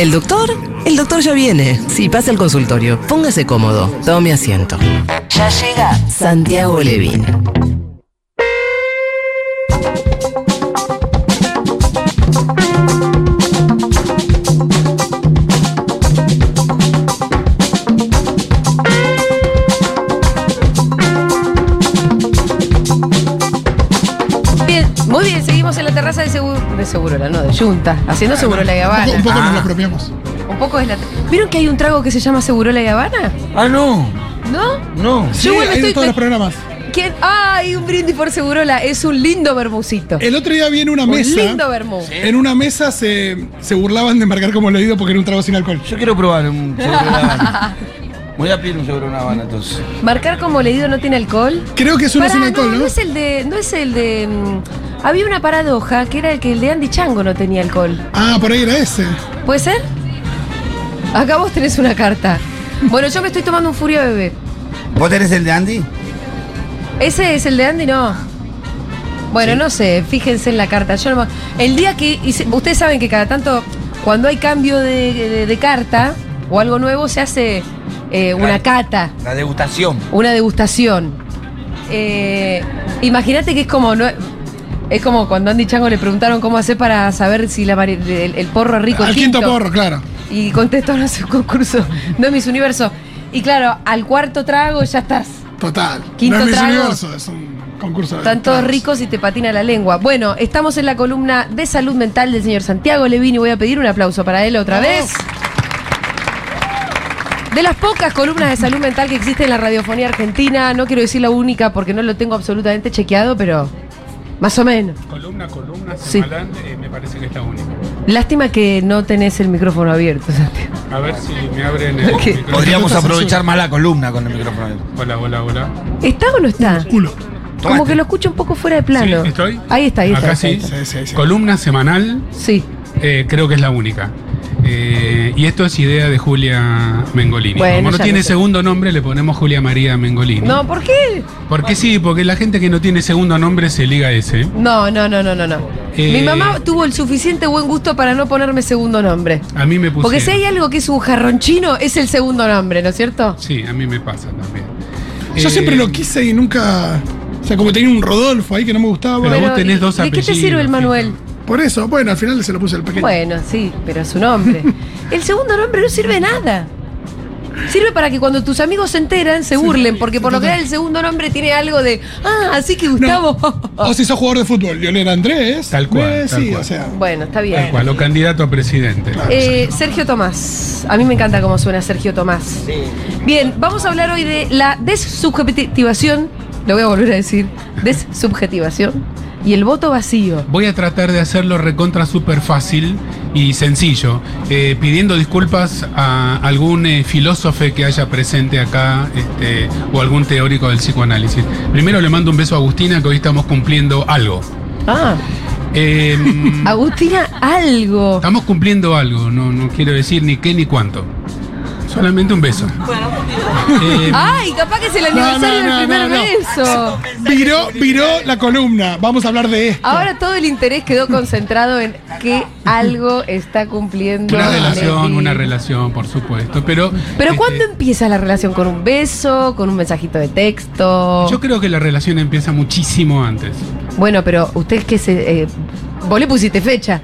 ¿El doctor? El doctor ya viene. Sí, pasa al consultorio. Póngase cómodo. Tome asiento. Ya llega Santiago Levín. Segurola, no, de Junta, haciendo Segurola y Un poco, Habana. un poco nos Ah. lo apropiamos. Un poco es la. ¿Vieron que hay un trago que se llama Segurola y Habana? Ah, no. ¿No? No. Sí, igual me hay estoy- todos los programas. ¿Quién? ¡Ay, un brindis por Segurola! Es un lindo bermucito. El otro día vi en una Un mesa. lindo vermú. En una mesa se, se burlaban de marcar como leído porque era un trago sin alcohol. Yo quiero probar un. Voy a pedir un de una Habana entonces. Marcar como leído no tiene alcohol. Creo que es uno Pará, sin alcohol, no, ¿no? no es el de. No es el de. mm, había una paradoja que era el que el de Andy Chango no tenía alcohol. Ah, por ahí era ese. ¿Puede ser? Acá vos tenés una carta. Bueno, yo me estoy tomando un Furia Bebé. ¿Vos tenés el de Andy? ¿Ese es el de Andy? No. Bueno, no sé, fíjense en la carta. Yo no me- El día que. hice- Ustedes saben que cada tanto, cuando hay cambio de, de- de carta o algo nuevo, se hace eh, una cata, La degustación. una degustación. Eh, Imagínate que es como. no- es como cuando Andy Chango le preguntaron cómo hacer para saber si la el, el porro es rico. Al quinto porro, claro. Y contestó no sé, un concurso, no es Miss Universo. Y claro, al cuarto trago ya estás. Total. Quinto no es Miss trago. Universo, es un concurso de Están todos ricos y te patina la lengua. Bueno, estamos en la columna de salud mental del señor Santiago Levini. Voy a pedir un aplauso para él otra vez. De las pocas columnas de salud mental que existen en la radiofonía argentina, no quiero decir la única porque no lo tengo absolutamente chequeado, pero más o menos. Columna, columna, Sí. semanal, eh, me parece que es la única. Lástima que no tenés el micrófono abierto, Santiago. A ver si me abren el ¿Qué? micrófono. Podríamos aprovechar más la columna con el micrófono. abierto. Hola, hola, hola. ¿Está o no está? Culo. Como que lo escucho un poco fuera de plano. ¿Sí? ¿Estoy? Ahí está, ahí está. Acá ahí sí. está. Sí, sí, sí. Columna semanal, Sí. eh, creo que es la única. Eh, y esto es idea de Julia Mengolini. Bueno, Como no tiene segundo nombre, le ponemos Julia María Mengolini. No, ¿por qué? Porque sí, porque la gente que no tiene segundo nombre se liga a ese. No, no, no, no, no, no. Eh, Mi mamá tuvo el suficiente buen gusto para no ponerme segundo nombre. A mí me pusieron. Porque si hay algo que es un jarronchino, es el segundo nombre, ¿no es cierto? Sí, a mí me pasa también. Yo Eh, siempre lo quise y nunca. O sea, como tenía un Rodolfo ahí que no me gustaba. Pero vos tenés dos ¿De qué te sirve el Manuel? fíjate. Por eso, bueno, al final se lo puse al pequeño. Bueno, sí, pero es su nombre. el segundo nombre no sirve de nada. Sirve para que cuando tus amigos se enteran se burlen, porque por lo general el segundo nombre tiene algo de, ah, así que No. Gustavo. O si sos jugador de fútbol, Lionel Andrés. Tal cual, tal cual. o sea. bueno, está bien. Tal cual, o candidato a presidente. Eh, Sergio Tomás. A mí me encanta cómo suena Sergio Tomás. Bien, vamos a hablar hoy de la desubjetivación. Lo voy a volver a decir. Desubjetivación. Y el voto vacío. Voy a tratar de hacerlo recontra súper fácil y sencillo, eh, pidiendo disculpas a algún eh, filósofo que haya presente acá este, o algún teórico del psicoanálisis. Primero le mando un beso a Agustina, que hoy estamos cumpliendo algo. Ah, Eh, Agustina, algo. estamos cumpliendo algo, no, no quiero decir ni qué ni cuánto. Solamente un beso. Eh, Ay, capaz que es el aniversario no, no, del primer no, no. beso. Viró, viró la columna. Vamos a hablar de esto. Ahora todo el interés quedó concentrado en que algo está cumpliendo. una relación, una relación, por supuesto. Pero, Pero este, ¿cuándo empieza la relación? ¿Con un beso? ¿Con un mensajito de texto? Yo creo que la relación empieza muchísimo antes. Bueno, pero usted que se. eh, vos le pusiste fecha.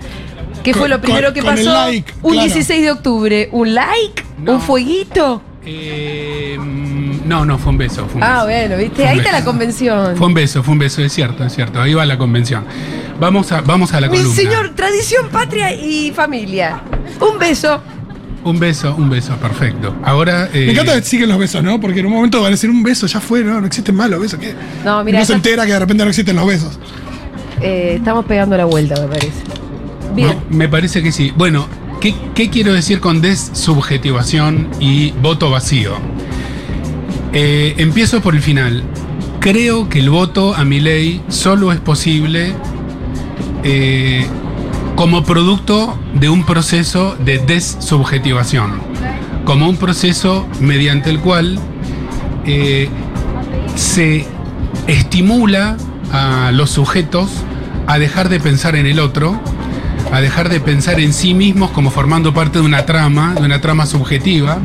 ¿Qué Con- fue lo primero con- que con pasó? el like, un claro. 16 de octubre. ¿Un like? No. ¿Un fueguito? Eh, mm, no, no, fue un beso. Fue un Ah, beso. bueno, ¿viste? Ahí está la convención. Fue un beso, fue un beso, es cierto, es cierto. Ahí va la convención. Vamos a, vamos a la Mi columna. señor, tradición, patria y familia. Un beso. Un beso, un beso, perfecto. Ahora. eh, Me encanta que siguen los besos, ¿no? Porque en un momento van a decir un beso, ya fue, ¿no? No existen más los besos. ¿qué? No, mira, no se entera que de repente no existen los besos. eh, estamos pegando la vuelta, me parece. Me parece que sí. Bueno, ¿qué, qué quiero decir con desubjetivación y voto vacío? Eh, empiezo por el final. Creo que el voto a mi ley solo es posible eh, como producto de un proceso de desubjetivación, como un proceso mediante el cual eh, se estimula a los sujetos a dejar de pensar en el otro, a dejar de pensar en sí mismos como formando parte de una trama, de una trama subjetiva.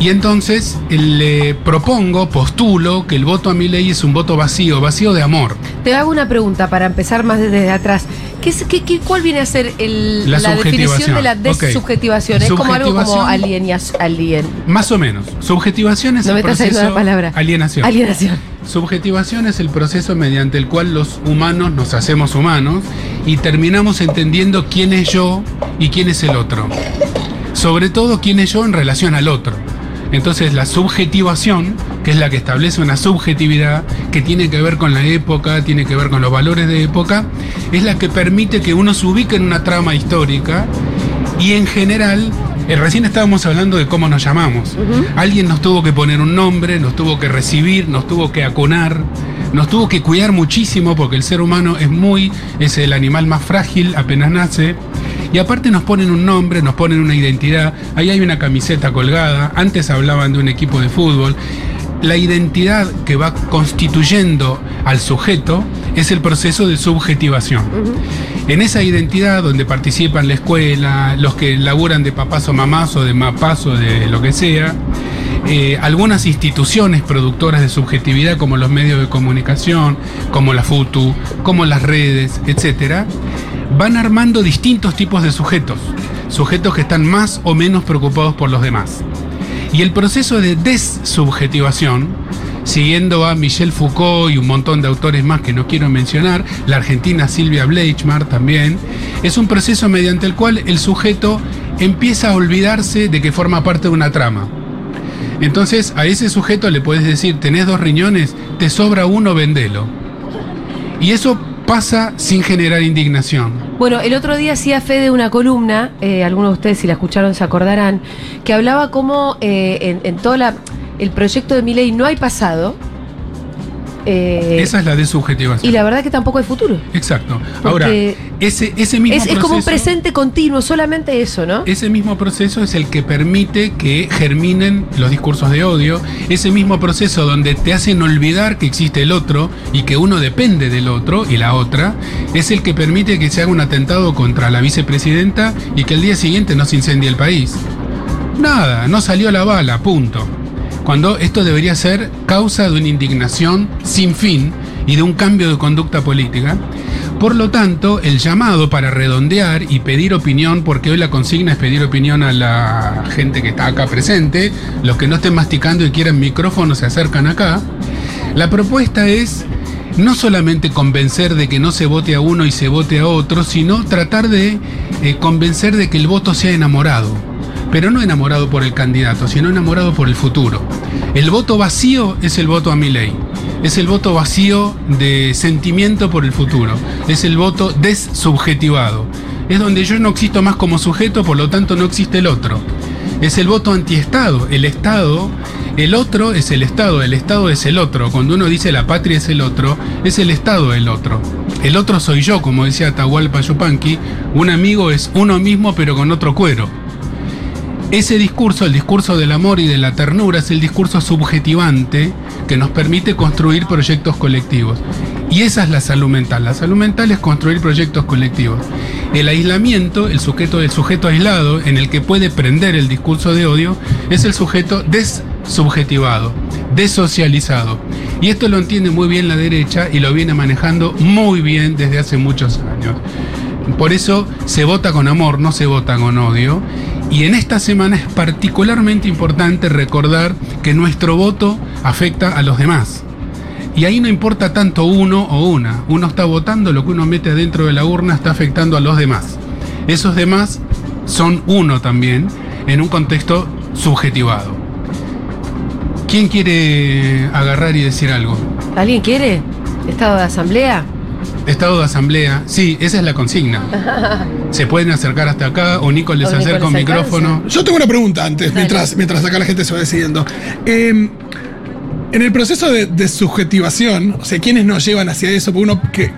Y entonces le propongo, postulo, que el voto a mi ley es un voto vacío, vacío de amor. Te hago una pregunta para empezar más desde atrás. ¿Qué es, qué, qué- cuál viene a ser el- La la, definición subjetivación. de la desubjetivación? Es como algo como alienias- alien. Más o menos. Subjetivación es No me el saliendo proceso la palabra. alienación. Alienación. Subjetivación es el proceso mediante el cual los humanos nos hacemos humanos y terminamos entendiendo quién es yo y quién es el otro. Sobre todo quién es yo en relación al otro. Entonces la subjetivación, que es la que establece una subjetividad que tiene que ver con la época, tiene que ver con los valores de época, es la que permite que uno se ubique en una trama histórica y en general, eh, recién estábamos hablando de cómo nos llamamos. Alguien nos tuvo que poner un nombre, nos tuvo que recibir, nos tuvo que acunar, nos tuvo que cuidar muchísimo porque el ser humano es muy, es el animal más frágil apenas nace. Y aparte nos ponen un nombre, nos ponen una identidad, ahí hay una camiseta colgada, antes hablaban de un equipo de fútbol. La identidad que va constituyendo al sujeto es el proceso de subjetivación. En esa identidad donde participan la escuela, los que laburan de papás o mamás o de mapás o de lo que sea, eh, algunas instituciones productoras de subjetividad como los medios de comunicación, como la FUTU, como las redes, etcétera, van armando distintos tipos de sujetos, sujetos que están más o menos preocupados por los demás. Y el proceso de desubjetivación, siguiendo a Michel Foucault y un montón de autores más que no quiero mencionar, la argentina Silvia Bleichmar también, es un proceso mediante el cual el sujeto empieza a olvidarse de que forma parte de una trama. Entonces a ese sujeto le puedes decir, tenés dos riñones, te sobra uno, vendelo. Y eso pasa sin generar indignación. Bueno, el otro día hacía fe de una columna, eh, algunos de ustedes si la escucharon se acordarán, que hablaba cómo eh, en, en todo la, el proyecto de mi ley no hay pasado. Eh, Esa es la desubjetivación. y la verdad que tampoco hay futuro. Exacto. Ahora, ese, ese mismo Es, es como un proceso- presente continuo, solamente eso, ¿no? Ese mismo proceso es el que permite que germinen los discursos de odio, ese mismo proceso donde te hacen olvidar que existe el otro y que uno depende del otro y la otra, es el que permite que se haga un atentado contra la vicepresidenta y que el día siguiente no se incendie el país. Nada, no salió la bala, punto. Cuando esto debería ser causa de una indignación sin fin y de un cambio de conducta política. Por lo tanto, el llamado para redondear y pedir opinión, porque hoy la consigna es pedir opinión a la gente que está acá presente, los que no estén masticando y quieran micrófono se acercan acá, la propuesta es no solamente convencer de que no se vote a uno y se vote a otro, sino tratar de eh, convencer de que el voto sea enamorado. Pero no enamorado por el candidato, sino enamorado por el futuro. El voto vacío es el voto a mi ley. Es el voto vacío de sentimiento por el futuro. Es el voto dessubjetivado. Es donde yo no existo más como sujeto, por lo tanto no existe el otro. Es el voto antiestado. El Estado, el otro es el Estado, el Estado es el otro. Cuando uno dice la patria es el otro, es el Estado el otro. El otro soy yo, como decía Atahualpa Yupanqui. Un amigo es uno mismo pero con otro cuero. Ese discurso, el discurso del amor y de la ternura, es el discurso subjetivante que nos permite construir proyectos colectivos. Y esa es la salud mental. La salud mental es construir proyectos colectivos. El aislamiento, el sujeto del sujeto aislado, en el que puede prender el discurso de odio, es el sujeto desubjetivado, desocializado. Y esto lo entiende muy bien la derecha y lo viene manejando muy bien desde hace muchos años. Por eso se vota con amor, no se vota con odio. Y en esta semana es particularmente importante recordar que nuestro voto afecta a los demás. Y ahí no importa tanto uno o una. Uno está votando, lo que uno mete adentro de la urna está afectando a los demás. Esos demás son uno también en un contexto subjetivado. ¿Quién quiere agarrar y decir algo? ¿Alguien quiere? ¿Estado de asamblea? Estado de asamblea, sí, esa es la consigna. Se pueden acercar hasta acá o Nico les O Nico acerca un micrófono. Yo tengo una pregunta antes, mientras, mientras acá la gente se va decidiendo. Eh, en el proceso de, de subjetivación, o sea, ¿quiénes nos llevan hacia eso? Porque uno que.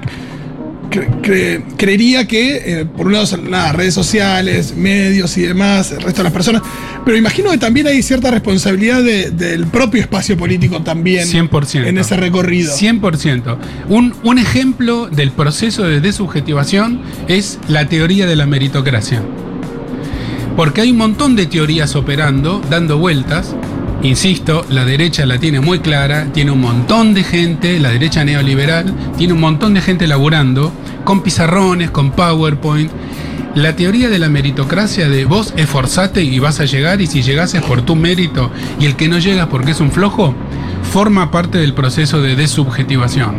Cre- cre- creería que, eh, por un lado, son nada, redes sociales, medios y demás, el resto de las personas, pero imagino que también hay cierta responsabilidad de- del propio espacio político también 100%. en ese recorrido. 100%. Un, un ejemplo del proceso de desubjetivación es la teoría de la meritocracia. Porque hay un montón de teorías operando, dando vueltas. Insisto, la derecha la tiene muy clara, tiene un montón de gente, la derecha neoliberal, tiene un montón de gente laburando, con pizarrones, con PowerPoint. La teoría de la meritocracia de vos esforzate y vas a llegar y si llegás es por tu mérito y el que no llega porque es un flojo, forma parte del proceso de desubjetivación.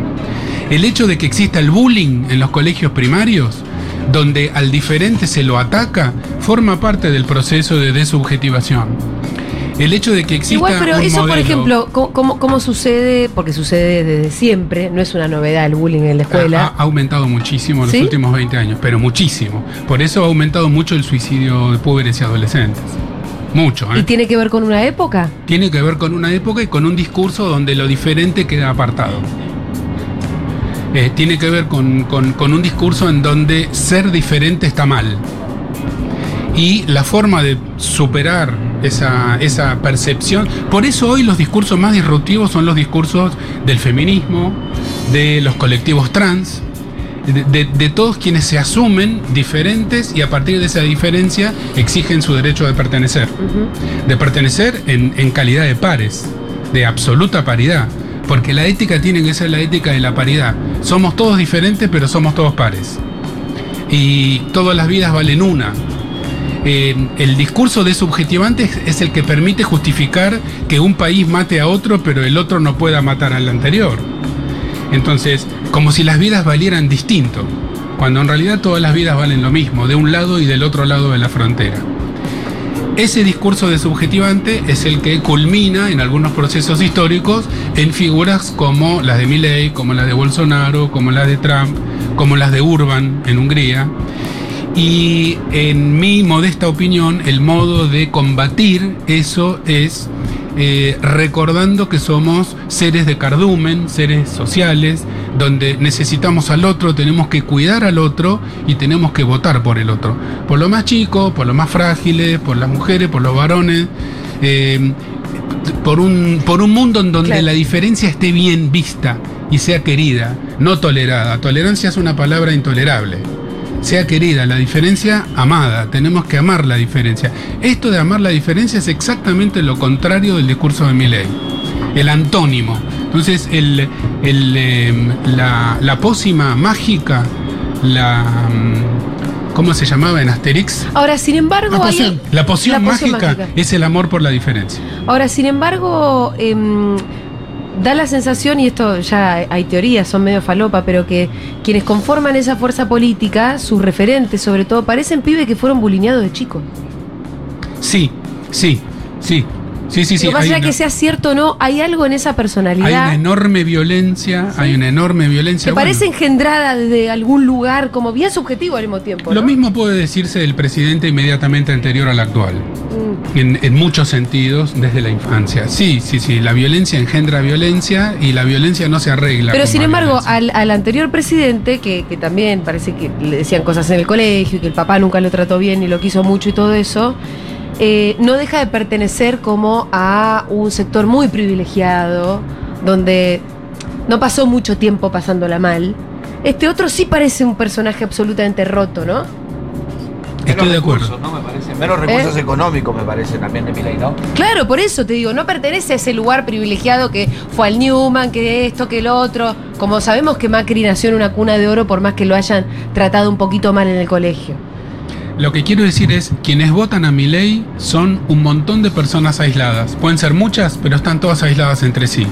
El hecho de que exista el bullying en los colegios primarios, donde al diferente se lo ataca, forma parte del proceso de desubjetivación. El hecho de que exista Igual, pero un eso, por ejemplo, ¿cómo, cómo, cómo sucede? Porque sucede desde siempre, no es una novedad el bullying en la Ha, escuela. ha aumentado muchísimo en los ¿Sí? últimos 20 años, pero muchísimo. Por eso ha aumentado mucho el suicidio de pobres y adolescentes. Mucho, ¿eh? ¿Y tiene que ver con una época? Tiene que ver con una época y con un discurso donde lo diferente queda apartado. Eh, tiene que ver con, con- con un discurso en donde ser diferente está mal. Y la forma de superar esa, esa percepción. Por eso hoy los discursos más disruptivos son los discursos del feminismo, de los colectivos trans, de, de- de todos quienes se asumen diferentes y a partir de esa diferencia exigen su derecho de pertenecer de pertenecer en, en calidad de pares, de absoluta paridad. Porque la ética tiene que ser la ética de la paridad. Somos todos diferentes, pero somos todos pares. Y todas las vidas valen una. Eh, el discurso desubjetivante es, es el que permite justificar que un país mate a otro, pero el otro no pueda matar al anterior. Entonces, como si las vidas valieran distinto, cuando en realidad todas las vidas valen lo mismo, de un lado y del otro lado de la frontera. Ese discurso de subjetivante es el que culmina en algunos procesos históricos en figuras como las de Milley, como las de Bolsonaro, como las de Trump, como las de Urban en Hungría. Y en mi modesta opinión, el modo de combatir eso es eh, recordando que somos seres de cardumen, seres sociales, donde necesitamos al otro, tenemos que cuidar al otro y tenemos que votar por el otro. Por los más chicos, por los más frágiles, por las mujeres, por los varones. eh, por un, por un mundo en donde Claro. la diferencia esté bien vista y sea querida, no tolerada. Tolerancia es una palabra intolerable. Sea querida, la diferencia amada, tenemos que amar la diferencia. Esto de amar la diferencia es exactamente lo contrario del discurso de Milley, el antónimo. Entonces, el, el, eh, la, la pócima mágica, la... mm, ¿Cómo se llamaba en Asterix? Ahora, sin embargo, La hay- poción. La poción, La poción mágica, mágica. es el amor por la diferencia. Ahora, sin embargo, em, da la sensación, y esto ya hay teorías, son medio falopa, pero que quienes conforman esa fuerza política, sus referentes sobre todo, parecen pibes que fueron bulineados de chicos. Sí, sí, sí. Sí, sí, sí. Lo que hay pasa es una- que sea cierto o no, hay algo en esa Hay personalidad una enorme violencia, hay una enorme violencia. que Bueno, parece engendrada desde algún lugar, como bien subjetivo al mismo tiempo. lo mismo puede decirse del presidente inmediatamente anterior al actual, Mm. en, en muchos sentidos, desde la infancia. Sí, sí, sí, la violencia engendra violencia y la violencia no se arregla. Pero sin más embargo, al, al anterior presidente, que, que también parece que le decían cosas en el colegio y que el papá nunca lo trató bien y lo quiso mucho y todo eso, eh, no deja de pertenecer como a un sector muy privilegiado, donde no pasó mucho tiempo pasándola mal. Este otro sí parece un personaje absolutamente roto, ¿no? Estoy de acuerdo. recursos, ¿no? Me parece. Menos recursos ¿Eh? económicos, me parece, también de Milei, ¿no? Claro, por eso te digo, no pertenece a ese lugar privilegiado que fue al Newman, que esto, que lo otro. Como sabemos que Macri nació en una cuna de oro, por más que lo hayan tratado un poquito mal en el colegio. Lo que quiero decir es, quienes votan a mi ley son un montón de personas aisladas. Pueden ser muchas, pero están todas aisladas entre sí.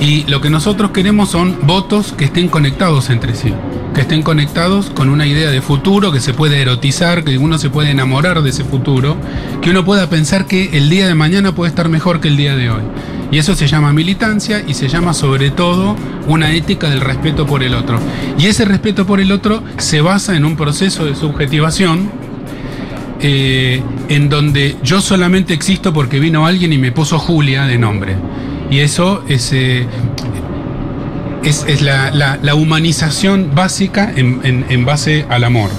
Y lo que nosotros queremos son votos que estén conectados entre sí, que estén conectados con una idea de futuro, que se puede erotizar, que uno se puede enamorar de ese futuro, que uno pueda pensar que el día de mañana puede estar mejor que el día de hoy. Y eso se llama militancia y se llama sobre todo una ética del respeto por el otro. Y ese respeto por el otro se basa en un proceso de subjetivación eh, en donde yo solamente existo porque vino alguien y me puso Julia de nombre. Y eso es, eh, es, la, humanización básica en base al amor.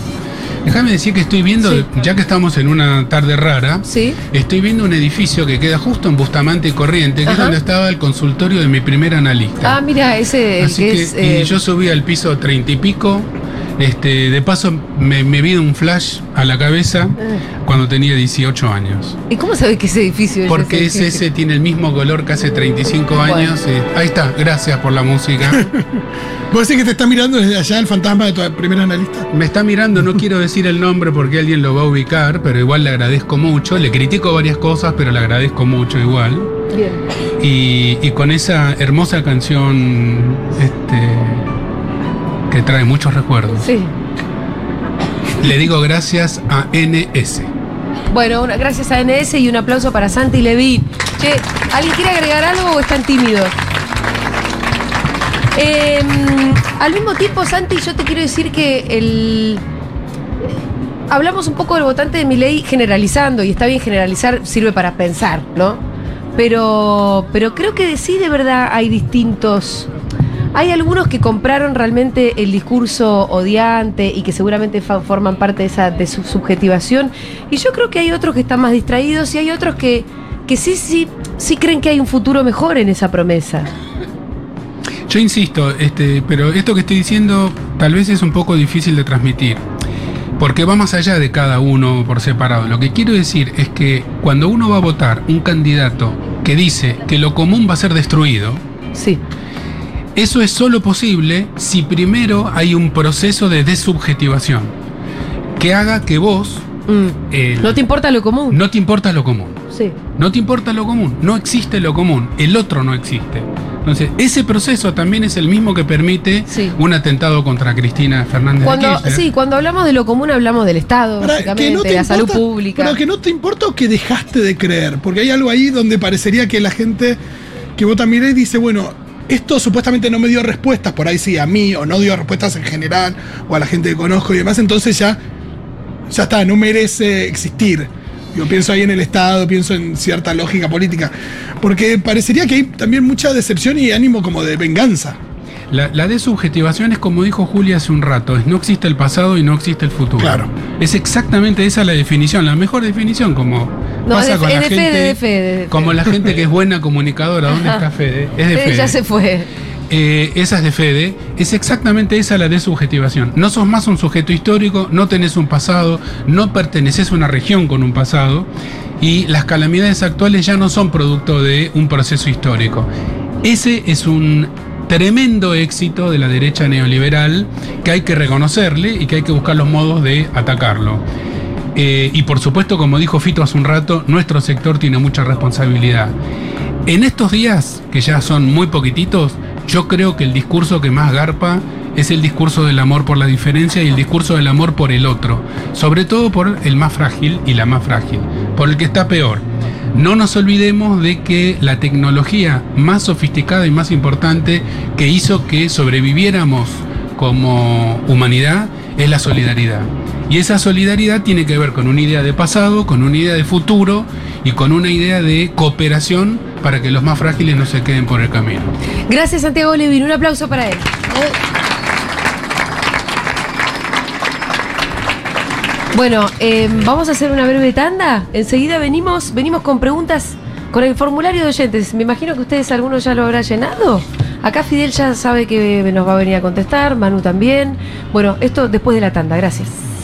Déjame decir que estoy viendo, Sí. ya que estamos en una tarde rara, Sí. estoy viendo un edificio que queda justo en Bustamante y Corriente, que es donde estaba el consultorio de mi primer analista. Ah, mira, ese el Así que, que, es. eh, y yo subí al piso treinta y pico. Este, de paso me, me vino un flash a la cabeza eh, cuando tenía 18 años. ¿Y cómo sabés que ese edificio es Porque ese ese, ese tiene el mismo color que hace 35 años. eh, ahí está, gracias por la música. ¿Vos decís que te está mirando desde allá el fantasma de tu primer analista? Me está mirando, no quiero decir el nombre porque alguien lo va a ubicar, pero igual le agradezco mucho. Le critico varias cosas, pero le agradezco mucho igual. Bien. Y, y con esa hermosa canción este, que trae muchos recuerdos, Sí. le digo gracias a NS. Bueno, una- gracias a NS y un aplauso para Santi Levin. Che, ¿alguien quiere agregar algo o están tímidos? Eh, al mismo tiempo, Santi, yo te quiero decir que el. Hablamos un poco del votante de mi ley generalizando, y está bien generalizar, sirve para pensar, ¿no? Pero, pero creo que sí, de verdad, hay distintos. Hay algunos que compraron realmente el discurso odiante y que seguramente forman parte de esa de su subjetivación. Y yo creo que hay otros que están más distraídos y hay otros que, que sí, sí, sí creen que hay un futuro mejor en esa promesa. Yo insisto, este, pero esto que estoy diciendo tal vez es un poco difícil de transmitir, porque va más allá de cada uno por separado. Lo que quiero decir es que cuando uno va a votar un candidato que dice que lo común va a ser destruido, Sí. Eso es solo posible si primero hay un proceso de desubjetivación que haga que vos Mm. el- ¿No te importa lo común? no te importa lo común. Sí. No te importa lo común, no existe lo común, el otro no existe. Entonces, ese proceso también es el mismo que permite Sí. un atentado contra Cristina Fernández de Cuando, Kirchner. sí, cuando hablamos de lo común hablamos del Estado, Para, básicamente, de la salud pública. Pero que no te importa o que dejaste de creer. Porque hay algo ahí donde parecería que la gente que vota Milei dice, bueno, esto supuestamente no me dio respuestas, por ahí sí, a mí, o no dio respuestas en general, o a la gente que conozco y demás, entonces ya, ya está, no merece existir. Yo pienso ahí en el Estado, pienso en cierta lógica política. Porque parecería que hay también mucha decepción y ánimo como de venganza. La, la desubjetivación es como dijo Julia hace un rato, es no existe el pasado y no existe el futuro. Claro. Es exactamente esa la definición, la mejor definición, como No, pasa es de- con la de gente, de Fede, de Fede. como la gente que es buena comunicadora. ¿Dónde está Fede? Es de Fede. ya se fue. Eh, esa es de Fede, es exactamente esa la desubjetivación. No sos más un sujeto histórico, no tenés un pasado, no perteneces a una región con un pasado y las calamidades actuales ya no son producto de un proceso histórico. Ese es un tremendo éxito de la derecha neoliberal que hay que reconocerle y que hay que buscar los modos de atacarlo. Eh, y por supuesto, como dijo Fito hace un rato, nuestro sector tiene mucha responsabilidad. En estos días, que ya son muy poquititos, yo creo que el discurso que más garpa es el discurso del amor por la diferencia y el discurso del amor por el otro, sobre todo por el más frágil y la más frágil, por el que está peor. No nos olvidemos de que la tecnología más sofisticada y más importante que hizo que sobreviviéramos como humanidad es la solidaridad. Y esa solidaridad tiene que ver con una idea de pasado, con una idea de futuro y con una idea de cooperación para que los más frágiles no se queden por el camino. Gracias, Santiago Levin. Un aplauso para él. Bueno, eh, vamos a hacer una breve tanda. Enseguida venimos, venimos con preguntas con el formulario de oyentes. Me imagino que ustedes algunos ya lo habrán llenado. Acá Fidel ya sabe que nos va a venir a contestar, Manu también. Bueno, esto después de la tanda. Gracias.